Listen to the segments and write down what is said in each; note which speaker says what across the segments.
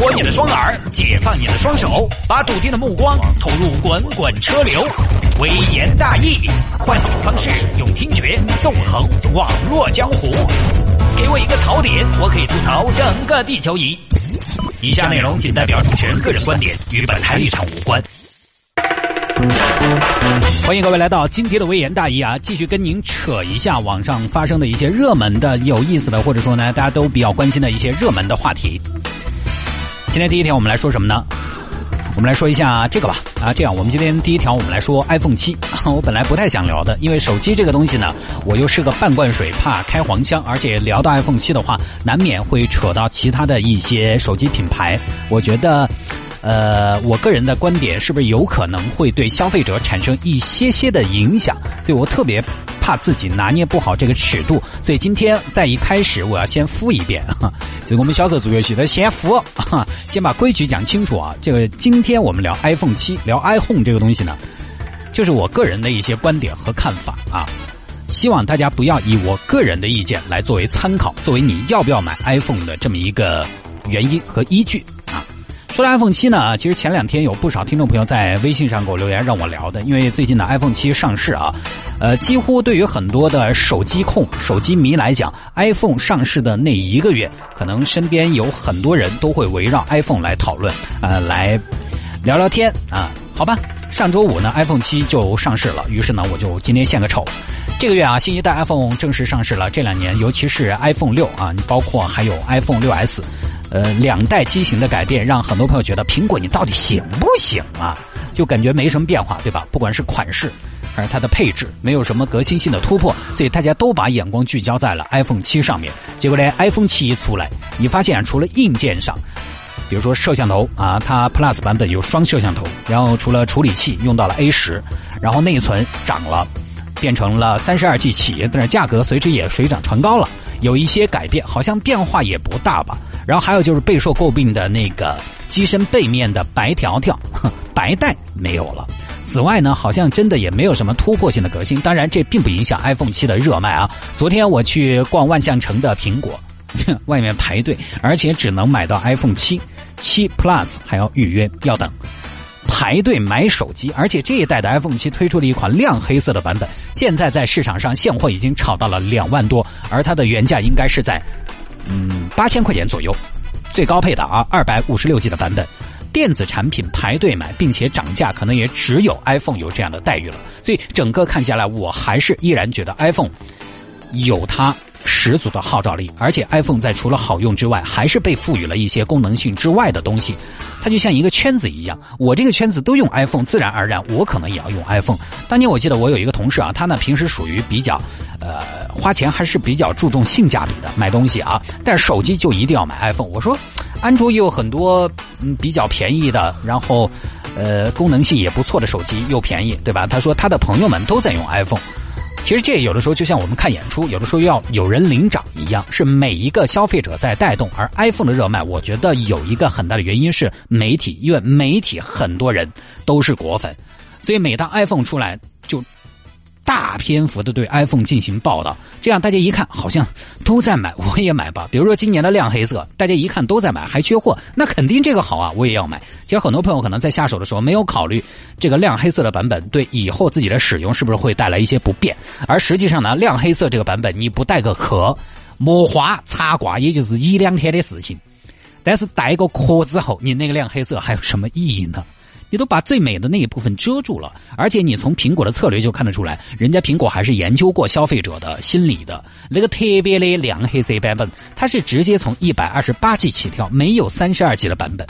Speaker 1: 活你的双耳，解放你的双手，把笃定的目光投入滚滚车流。微言大义，换种方式用听觉纵横网络江湖。给我一个槽点，我可以吐槽整个地球仪。以下内容仅代表主持人个人观点，与本台立场无关。欢迎各位来到今天的微言大义啊，继续跟您扯一下网上发生的一些热门的、有意思的，或者说呢大家都比较关心的一些热门的话题。今天第一条我们来说什么呢？我们来说一下这个吧。啊，这样我们今天第一条我们来说 iPhone 七。我本来不太想聊的，因为手机这个东西呢，我又是个半罐水，怕开黄腔，而且聊到 iPhone 七的话，难免会扯到其他的一些手机品牌。我觉得。呃，我个人的观点是不是有可能会对消费者产生一些些的影响？所以我特别怕自己拿捏不好这个尺度，所以今天在一开始我要先敷一遍哈，就我们销售做游戏的先敷，哈，先把规矩讲清楚啊。这个今天我们聊 iPhone 七，聊 iPhone 这个东西呢，就是我个人的一些观点和看法啊，希望大家不要以我个人的意见来作为参考，作为你要不要买 iPhone 的这么一个原因和依据。说到 iPhone 七呢，其实前两天有不少听众朋友在微信上给我留言让我聊的，因为最近的 iPhone 七上市啊，呃，几乎对于很多的手机控、手机迷来讲，iPhone 上市的那一个月，可能身边有很多人都会围绕 iPhone 来讨论，呃，来聊聊天啊。好吧，上周五呢，iPhone 七就上市了，于是呢，我就今天献个丑。这个月啊，新一代 iPhone 正式上市了。这两年，尤其是 iPhone 六啊，包括还有 iPhone 六 S。呃，两代机型的改变让很多朋友觉得苹果你到底行不行啊？就感觉没什么变化，对吧？不管是款式还是它的配置，没有什么革新性的突破，所以大家都把眼光聚焦在了 iPhone 七上面。结果呢，iPhone 七一出来，你发现除了硬件上，比如说摄像头啊，它 Plus 版本有双摄像头，然后除了处理器用到了 A 十，然后内存涨了，变成了三十二 G 起，但是价格随之也水涨船高了。有一些改变，好像变化也不大吧。然后还有就是备受诟病的那个机身背面的白条条，白带没有了。此外呢，好像真的也没有什么突破性的革新。当然，这并不影响 iPhone 七的热卖啊。昨天我去逛万象城的苹果，外面排队，而且只能买到 iPhone 七、七 Plus，还要预约，要等。排队买手机，而且这一代的 iPhone 七推出了一款亮黑色的版本，现在在市场上现货已经炒到了两万多，而它的原价应该是在，嗯八千块钱左右，最高配的啊二百五十六 G 的版本，电子产品排队买，并且涨价，可能也只有 iPhone 有这样的待遇了。所以整个看下来，我还是依然觉得 iPhone 有它。十足的号召力，而且 iPhone 在除了好用之外，还是被赋予了一些功能性之外的东西。它就像一个圈子一样，我这个圈子都用 iPhone，自然而然我可能也要用 iPhone。当年我记得我有一个同事啊，他呢平时属于比较，呃，花钱还是比较注重性价比的买东西啊，但是手机就一定要买 iPhone。我说，安卓也有很多嗯比较便宜的，然后呃功能性也不错的手机又便宜，对吧？他说他的朋友们都在用 iPhone。其实这有的时候就像我们看演出，有的时候要有人领涨一样，是每一个消费者在带动。而 iPhone 的热卖，我觉得有一个很大的原因是媒体，因为媒体很多人都是果粉，所以每当 iPhone 出来就。大篇幅的对 iPhone 进行报道，这样大家一看好像都在买，我也买吧。比如说今年的亮黑色，大家一看都在买，还缺货，那肯定这个好啊，我也要买。其实很多朋友可能在下手的时候没有考虑这个亮黑色的版本对以后自己的使用是不是会带来一些不便，而实际上呢，亮黑色这个版本你不带个壳，磨花擦刮也就是一两天的事情，但是带个壳之后，你那个亮黑色还有什么意义呢？你都把最美的那一部分遮住了，而且你从苹果的策略就看得出来，人家苹果还是研究过消费者的心理的。那个特别的亮黑色版本，它是直接从一百二十八 G 起跳，没有三十二 G 的版本。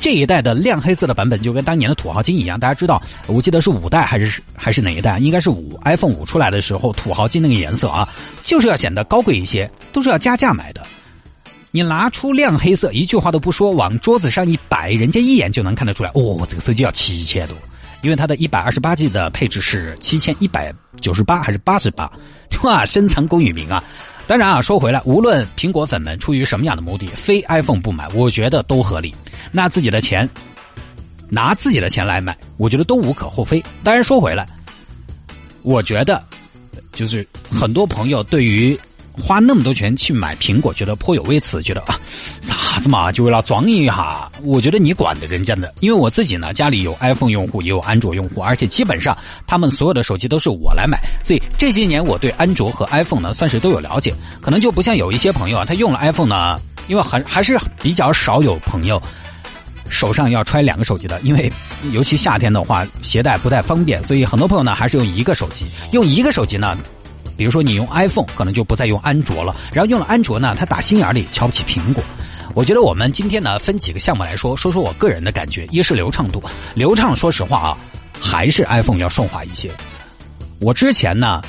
Speaker 1: 这一代的亮黑色的版本就跟当年的土豪金一样，大家知道，我记得是五代还是还是哪一代？应该是五 iPhone 五出来的时候，土豪金那个颜色啊，就是要显得高贵一些，都是要加价买的。你拿出亮黑色，一句话都不说，往桌子上一摆，人家一眼就能看得出来。哦，这个手机要七千多，因为它的一百二十八 G 的配置是七千一百九十八还是八十八？哇，深藏功与名啊！当然啊，说回来，无论苹果粉们出于什么样的目的，非 iPhone 不买，我觉得都合理。那自己的钱，拿自己的钱来买，我觉得都无可厚非。当然说回来，我觉得就是很多朋友对于。花那么多钱去买苹果，觉得颇有微词，觉得啊，啥子嘛？就为了装一下？我觉得你管的人家的，因为我自己呢，家里有 iPhone 用户，也有安卓用户，而且基本上他们所有的手机都是我来买，所以这些年我对安卓和 iPhone 呢算是都有了解。可能就不像有一些朋友啊，他用了 iPhone 呢，因为还还是比较少有朋友手上要揣两个手机的，因为尤其夏天的话携带不太方便，所以很多朋友呢还是用一个手机，用一个手机呢。比如说你用 iPhone，可能就不再用安卓了。然后用了安卓呢，他打心眼里瞧不起苹果。我觉得我们今天呢分几个项目来说，说说我个人的感觉。一是流畅度，流畅说实话啊，还是 iPhone 要顺滑一些。我之前呢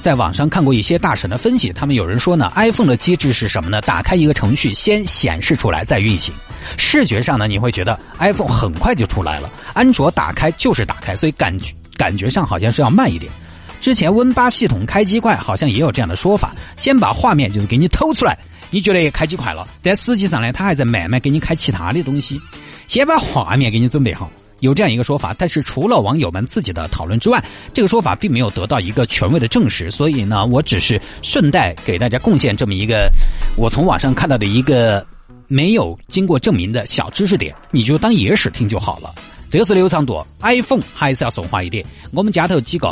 Speaker 1: 在网上看过一些大神的分析，他们有人说呢，iPhone 的机制是什么呢？打开一个程序先显示出来再运行，视觉上呢你会觉得 iPhone 很快就出来了，安卓打开就是打开，所以感觉感觉上好像是要慢一点。之前 Win 八系统开机快，好像也有这样的说法。先把画面就是给你偷出来，你觉得开机快了，但实际上呢，它还在慢慢给你开其他的东西。先把画面给你准备好，有这样一个说法。但是除了网友们自己的讨论之外，这个说法并没有得到一个权威的证实。所以呢，我只是顺带给大家贡献这么一个我从网上看到的一个没有经过证明的小知识点，你就当野史听就好了。这个是流畅度，iPhone 还是要顺滑一点。我们家头几个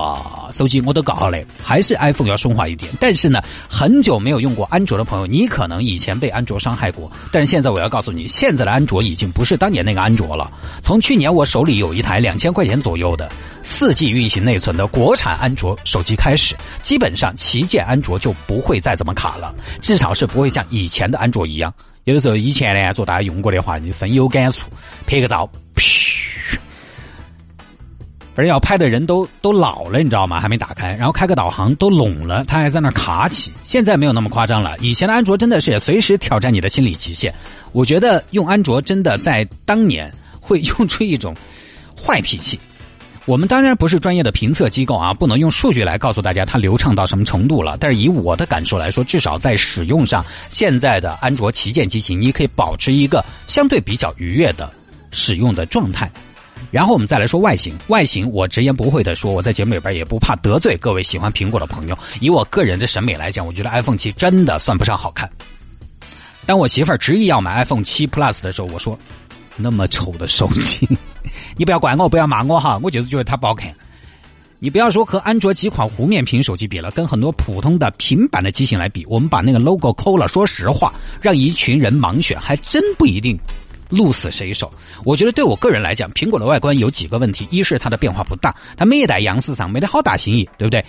Speaker 1: 手机我都搞好了，还是 iPhone 要顺滑一点。但是呢，很久没有用过安卓的朋友，你可能以前被安卓伤害过，但是现在我要告诉你，现在的安卓已经不是当年那个安卓了。从去年我手里有一台两千块钱左右的四 G 运行内存的国产安卓手机开始，基本上旗舰安卓就不会再怎么卡了，至少是不会像以前的安卓一样。有的时候以前呢，做大家用过的话，你深有感触，拍个照，而要拍的人都都老了，你知道吗？还没打开，然后开个导航都拢了，他还在那卡起。现在没有那么夸张了。以前的安卓真的是随时挑战你的心理极限。我觉得用安卓真的在当年会用出一种坏脾气。我们当然不是专业的评测机构啊，不能用数据来告诉大家它流畅到什么程度了。但是以我的感受来说，至少在使用上，现在的安卓旗舰机型，你可以保持一个相对比较愉悦的使用的状态。然后我们再来说外形，外形我直言不讳的说，我在节目里边也不怕得罪各位喜欢苹果的朋友。以我个人的审美来讲，我觉得 iPhone 七真的算不上好看。当我媳妇儿执意要买 iPhone 七 Plus 的时候，我说：“那么丑的手机，你不要怪我，不要骂我哈，我就是觉得它不好看。你不要说和安卓几款弧面屏手机比了，跟很多普通的平板的机型来比，我们把那个 logo 抠了。说实话，让一群人盲选，还真不一定。”鹿死谁手？我觉得对我个人来讲，苹果的外观有几个问题：一是它的变化不大，它每一代样式上没得好大新意，对不对？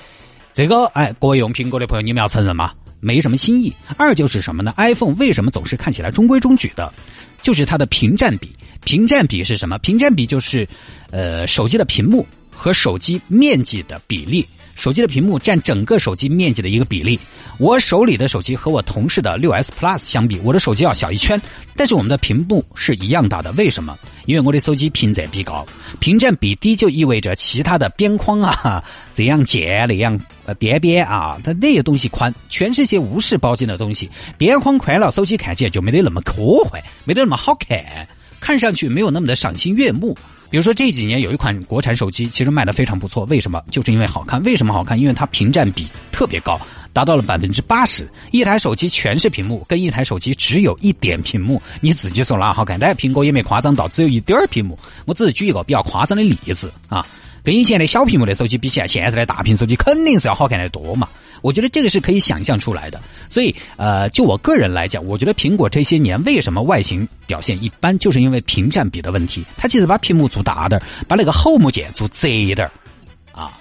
Speaker 1: 这个哎，各位用苹果的朋友，你们要承认吗？没什么新意。二就是什么呢？iPhone 为什么总是看起来中规中矩的？就是它的屏占比。屏占比是什么？屏占比就是，呃，手机的屏幕和手机面积的比例。手机的屏幕占整个手机面积的一个比例。我手里的手机和我同事的六 S Plus 相比，我的手机要小一圈，但是我们的屏幕是一样大的。为什么？因为我的手机屏占比高，屏占比低就意味着其他的边框啊，这样键那样呃边边啊，它那些东西宽，全是些无事包进的东西。边框宽了，手机看起来就没得那么科幻，没得那么好看，看上去没有那么的赏心悦目。比如说这几年有一款国产手机，其实卖的非常不错。为什么？就是因为好看。为什么好看？因为它屏占比特别高，达到了百分之八十。一台手机全是屏幕，跟一台手机只有一点屏幕，你自己说哪好看？但苹果也没夸张到只有一点屏幕。我只是举一个比较夸张的例子啊。跟以前的小屏幕的手机比起来，现在的大屏手机肯定是要好看的多嘛。我觉得这个是可以想象出来的。所以，呃，就我个人来讲，我觉得苹果这些年为什么外形表现一般，就是因为屏占比的问题。它其实把屏幕做大点把那个 Home 键做窄一点啊，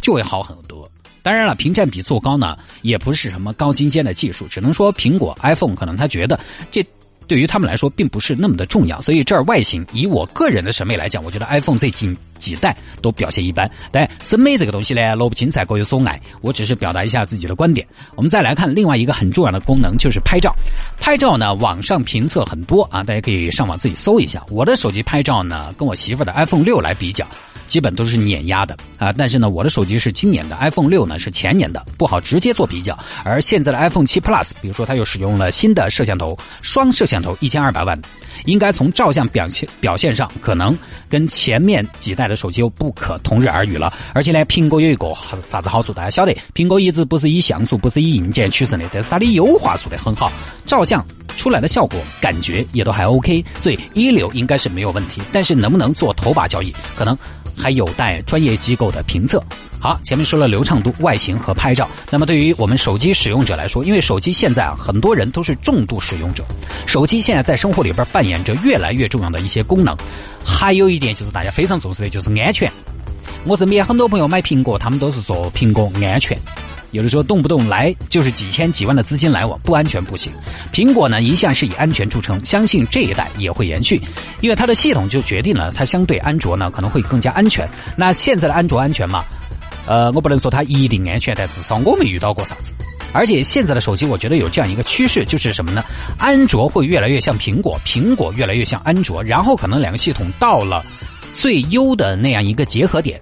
Speaker 1: 就会好很多。当然了，屏占比做高呢，也不是什么高精尖的技术，只能说苹果 iPhone 可能他觉得这。对于他们来说，并不是那么的重要，所以这儿外形，以我个人的审美来讲，我觉得 iPhone 最近几代都表现一般。但审美这个东西呢，萝卜青菜各有所爱，我只是表达一下自己的观点。我们再来看另外一个很重要的功能，就是拍照。拍照呢，网上评测很多啊，大家可以上网自己搜一下。我的手机拍照呢，跟我媳妇的 iPhone 六来比较。基本都是碾压的啊，但是呢，我的手机是今年的 iPhone 六呢是前年的，不好直接做比较。而现在的 iPhone 七 Plus，比如说它又使用了新的摄像头，双摄像头一千二百万，应该从照相表现表现上，可能跟前面几代的手机又不可同日而语了。而且呢，苹果有一个啥子好处，大家晓得，苹果一直不是以像素，不是以硬件取胜的，但是它的优化做得很好，照相出来的效果感觉也都还 OK，所以一流应该是没有问题。但是能不能做头把交易，可能。还有待专业机构的评测。好，前面说了流畅度、外形和拍照。那么对于我们手机使用者来说，因为手机现在啊，很多人都是重度使用者，手机现在在生活里边扮演着越来越重要的一些功能。还有一点就是大家非常重视的就是安全。我身边很多朋友买苹果，他们都是说苹果安全。有的时候动不动来就是几千几万的资金来往，不安全不行。苹果呢一向是以安全著称，相信这一代也会延续，因为它的系统就决定了它相对安卓呢可能会更加安全。那现在的安卓安全嘛？呃，我不能说它一定安全，但至少我没遇到过啥子。而且现在的手机，我觉得有这样一个趋势，就是什么呢？安卓会越来越像苹果，苹果越来越像安卓，然后可能两个系统到了最优的那样一个结合点，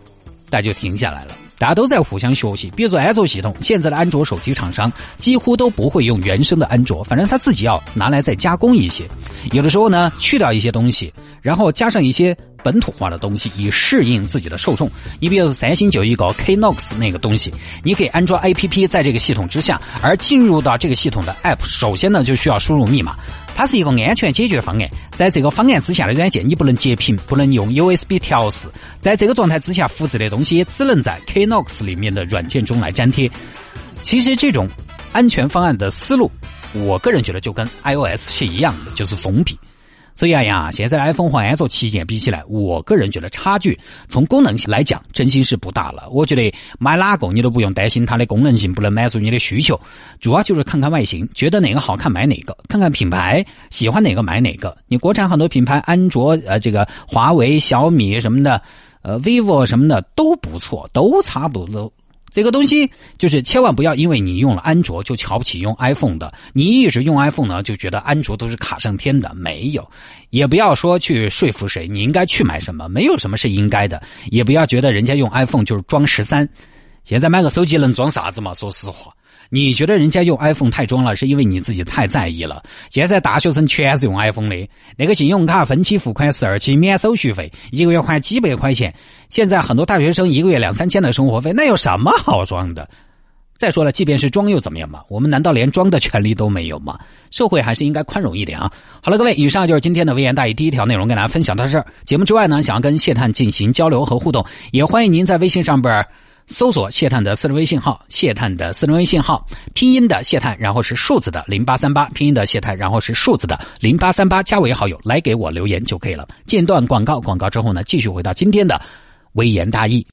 Speaker 1: 大家就停下来了。大家都在互相学习，比如说安卓系统，现在的安卓手机厂商几乎都不会用原生的安卓，反正他自己要拿来再加工一些，有的时候呢去掉一些东西，然后加上一些。本土化的东西以适应自己的受众。你比如说三星就一个 Knox 那个东西，你可以安装 APP 在这个系统之下，而进入到这个系统的 App，首先呢就需要输入密码。它是一个安全解决方案，在这个方案之下的软件你不能截屏，不能用 USB 调试。在这个状态之下复制的东西也只能在 Knox 里面的软件中来粘贴。其实这种安全方案的思路，我个人觉得就跟 iOS 是一样的，就是封闭。所以啊呀，现在 iPhone 和安卓旗舰比起来，我个人觉得差距从功能性来讲，真心是不大了。我觉得买哪个你都不用担心它的功能性不能满足你的需求，主要就是看看外形，觉得哪个好看买哪个，看看品牌喜欢哪个买哪个。你国产很多品牌，安卓呃这个华为、小米什么的，呃 vivo 什么的都不错，都差不多。这个东西就是千万不要因为你用了安卓就瞧不起用 iPhone 的，你一直用 iPhone 呢就觉得安卓都是卡上天的，没有，也不要说去说服谁，你应该去买什么，没有什么是应该的，也不要觉得人家用 iPhone 就是装十三，现在买个手机能装啥子嘛？说实话。你觉得人家用 iPhone 太装了，是因为你自己太在意了。现在大学生全是用 iPhone 的，那个信用卡分期付款十二期免手续费，一个月还几百块钱。现在很多大学生一个月两三千的生活费，那有什么好装的？再说了，即便是装又怎么样嘛？我们难道连装的权利都没有吗？社会还是应该宽容一点啊！好了，各位，以上就是今天的微言大义第一条内容，跟大家分享到这儿。节目之外呢，想要跟谢探进行交流和互动，也欢迎您在微信上边。搜索谢探的私人微信号，谢探的私人微信号，拼音的谢探，然后是数字的零八三八，拼音的谢探，然后是数字的零八三八，加为好友来给我留言就可以了。间断广告，广告之后呢，继续回到今天的微言大义。